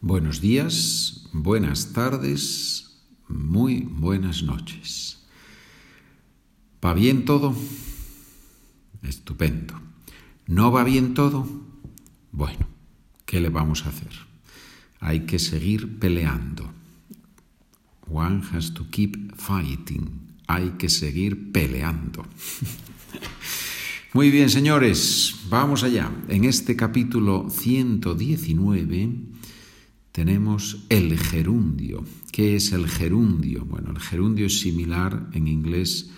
Buenos días, buenas tardes, muy buenas noches. ¿Va bien todo? Estupendo. ¿No va bien todo? Bueno, ¿qué le vamos a hacer? Hay que seguir peleando. One has to keep fighting. Hay que seguir peleando. Muy bien, señores, vamos allá. En este capítulo 119 tenemos el gerundio. ¿Qué es el gerundio? Bueno, el gerundio es similar en inglés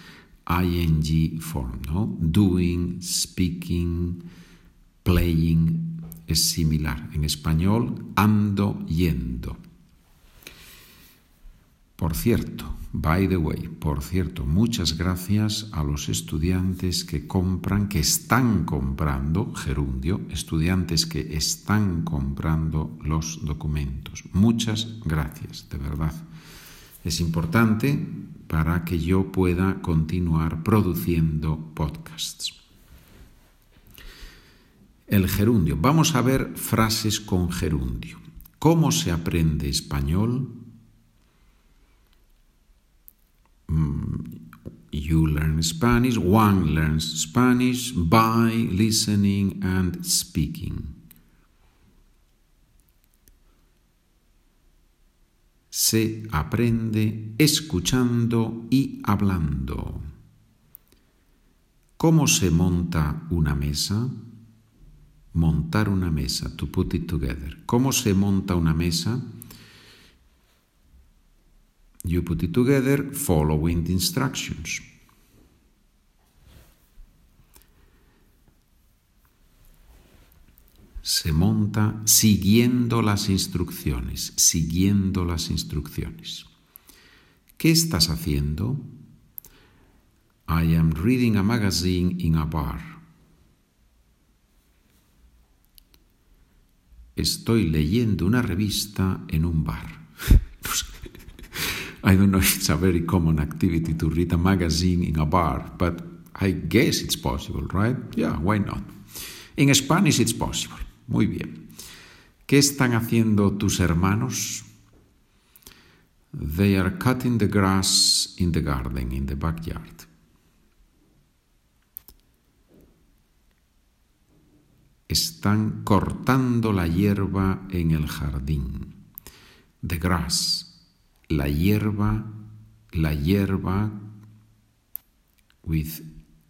ing form, ¿no? Doing, speaking, playing es similar. En español, ando, yendo. Por cierto, by the way, por cierto, muchas gracias a los estudiantes que compran, que están comprando gerundio, estudiantes que están comprando los documentos. Muchas gracias, de verdad. Es importante para que yo pueda continuar produciendo podcasts. El gerundio. Vamos a ver frases con gerundio. ¿Cómo se aprende español? You learn Spanish, one learns Spanish by listening and speaking. Se aprende escuchando y hablando. ¿Cómo se monta una mesa? Montar una mesa, to put it together. ¿Cómo se monta una mesa? You put it together following the instructions. Se monta siguiendo las instrucciones, siguiendo las instrucciones. ¿Qué estás haciendo? I am reading a magazine in a bar. Estoy leyendo una revista en un bar. I don't know if it's a very common activity to read a magazine in a bar, but I guess it's possible, right? Yeah, why not? In Spanish it's possible. Muy bien. ¿Qué están haciendo tus hermanos? They are cutting the grass in the garden, in the backyard. Están cortando la hierba en el jardín. The grass la hierba, la hierba with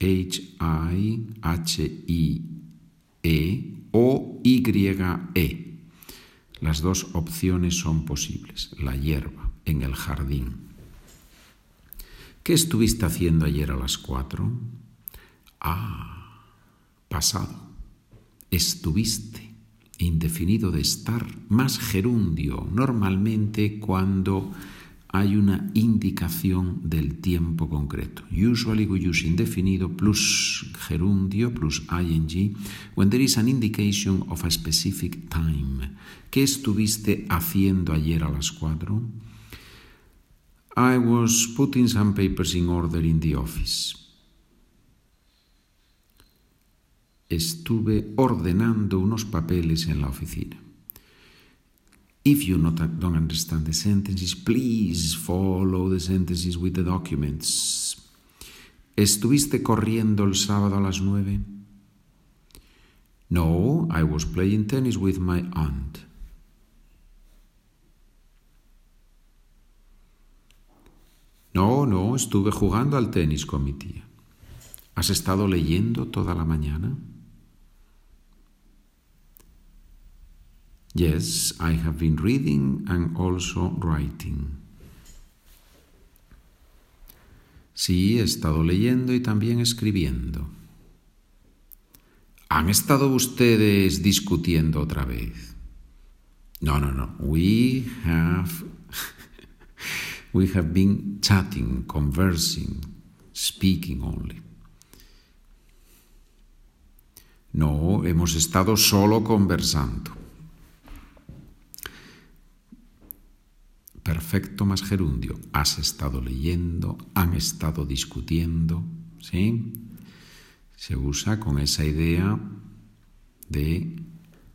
H-I, H-I-E o Y-E. Las dos opciones son posibles. La hierba en el jardín. ¿Qué estuviste haciendo ayer a las cuatro? Ah, pasado. Estuviste indefinido de estar, más gerundio, normalmente cuando hay una indicación del tiempo concreto. Usually we use indefinido plus gerundio plus ing when there is an indication of a specific time. ¿Qué estuviste haciendo ayer a las cuatro? I was putting some papers in order in the office. estuve ordenando unos papeles en la oficina. If you not, don't understand the sentences, please follow the sentences with the documents. ¿Estuviste corriendo el sábado a las nueve? No, I was playing tennis with my aunt. No, no, estuve jugando al tenis con mi tía. ¿Has estado leyendo toda la mañana? Yes, I have been reading and also writing. Sí, he estado leyendo y también escribiendo. ¿Han estado ustedes discutiendo otra vez? No, no, no. We have we have been chatting, conversing, speaking only. No, hemos estado solo conversando. Perfecto más gerundio. Has estado leyendo, han estado discutiendo, ¿sí? Se usa con esa idea de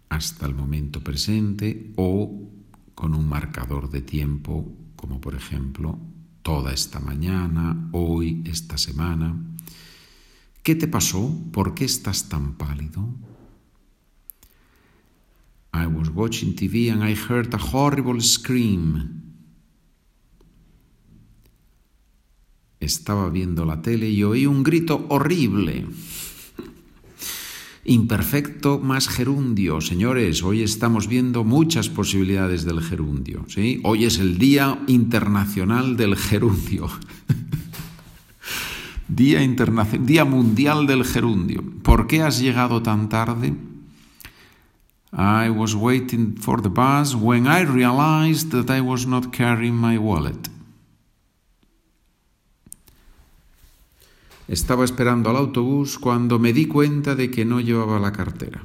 hasta el momento presente o con un marcador de tiempo, como por ejemplo toda esta mañana, hoy, esta semana. ¿Qué te pasó? ¿Por qué estás tan pálido? I was watching TV and I heard a horrible scream. Estaba viendo la tele y oí un grito horrible. Imperfecto más gerundio. Señores, hoy estamos viendo muchas posibilidades del gerundio. ¿sí? Hoy es el Día Internacional del Gerundio. Día, Día Mundial del Gerundio. ¿Por qué has llegado tan tarde? I was waiting for the bus when I realized that I was not carrying my wallet. Estaba esperando al autobús cuando me di cuenta de que no llevaba la cartera.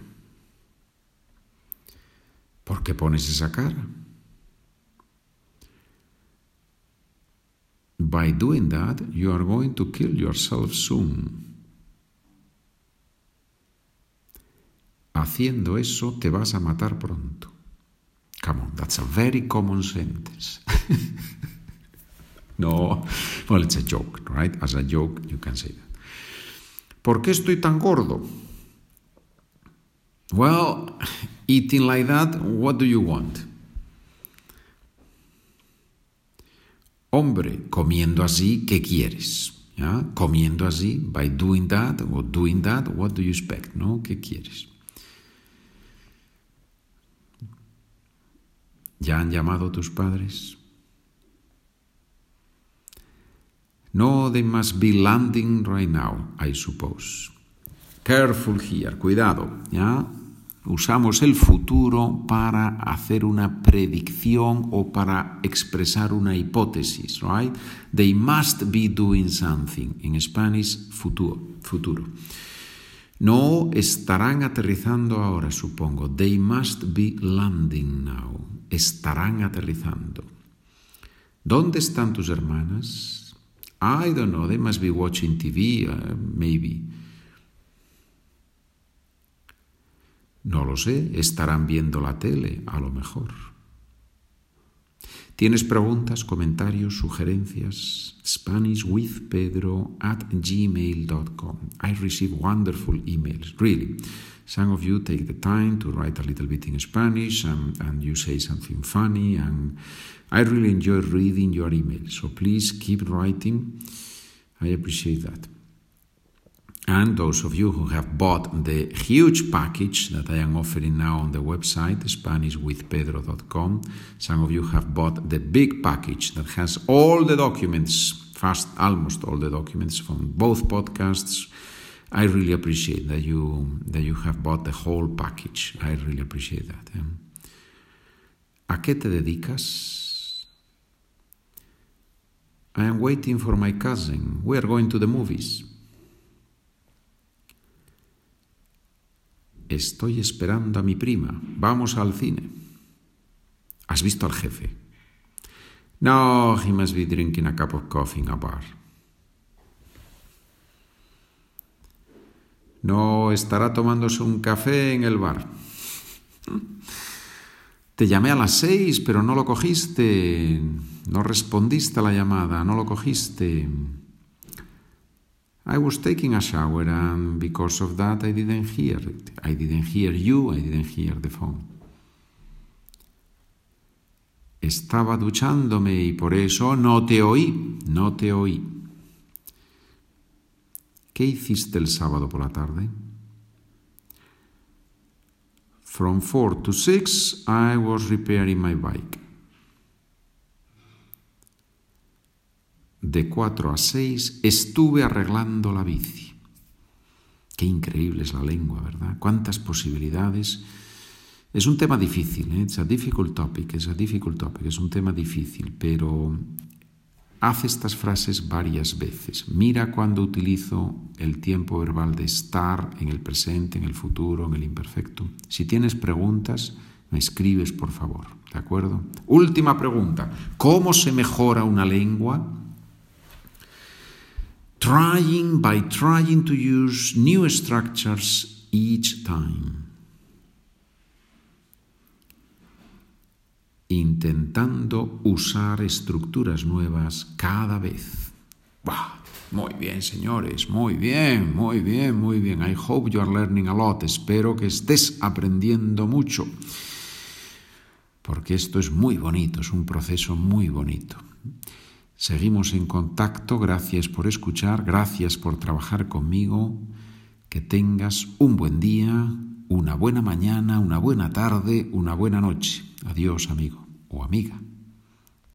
¿Por qué pones esa cara? By doing that, you are going to kill yourself soon. Haciendo eso te vas a matar pronto. Come on, that's a very common sentence. No, well, it's a joke, right? As a joke, you can say that. ¿Por qué estoy tan gordo? Well, eating like that, what do you want? Hombre, comiendo así, ¿qué quieres? ¿Ya? Comiendo así, by doing that or doing that, what do you expect? ¿No? ¿Qué quieres? ¿Ya han llamado tus padres? No, they must be landing right now, I suppose. Careful here, cuidado, ¿ya? Usamos el futuro para hacer una predicción o para expresar una hipótesis, right? They must be doing something. En Spanish, futuro, futuro. No estarán aterrizando ahora, supongo. They must be landing now. Estarán aterrizando. ¿Dónde están tus hermanas? I don't know, they must be watching TV, uh, maybe. No lo sé, estarán viendo la tele, a lo mejor. ¿Tienes preguntas, comentarios, sugerencias? SpanishWithPedro at gmail.com. I receive wonderful emails, really. Some of you take the time to write a little bit in Spanish and, and you say something funny and I really enjoy reading your emails, so please keep writing. I appreciate that. And those of you who have bought the huge package that I am offering now on the website, SpanishWithPedro.com, some of you have bought the big package that has all the documents, fast almost all the documents from both podcasts. I really appreciate that you that you have bought the whole package. I really appreciate that. ¿A qué te dedicas? I am waiting for my cousin. We are going to the movies. Estoy esperando a mi prima. Vamos al cine. ¿Has visto al jefe? No, he must be drinking a cup of coffee in a bar. No, estará tomándose un café en el bar. Te llamé a las seis, pero no lo cogiste. No respondiste a la llamada, no lo cogiste. I was taking a shower and because of that I didn't hear it. I didn't hear you, I didn't hear the phone. Estaba duchándome y por eso no te oí, no te oí. ¿Qué hiciste el sábado por la tarde? From 4 to 6 I was repairing my bike. De 4 a 6 estuve arreglando la bici. Qué increíble es la lengua, ¿verdad? Cuántas posibilidades. Es un tema difícil, ¿eh? A difficult topic, it's a difficult topic, es un tema difícil, pero Haz estas frases varias veces. Mira cuando utilizo el tiempo verbal de estar en el presente, en el futuro, en el imperfecto. Si tienes preguntas, me escribes, por favor. ¿De acuerdo? Última pregunta. ¿Cómo se mejora una lengua? Trying by trying to use new structures each time. intentando usar estructuras nuevas cada vez. Bah, muy bien, señores, muy bien, muy bien, muy bien. I hope you are learning a lot. Espero que estés aprendiendo mucho. Porque esto es muy bonito, es un proceso muy bonito. Seguimos en contacto, gracias por escuchar, gracias por trabajar conmigo. Que tengas un buen día, una buena mañana, una buena tarde, una buena noche. Adiós, amigo o amiga.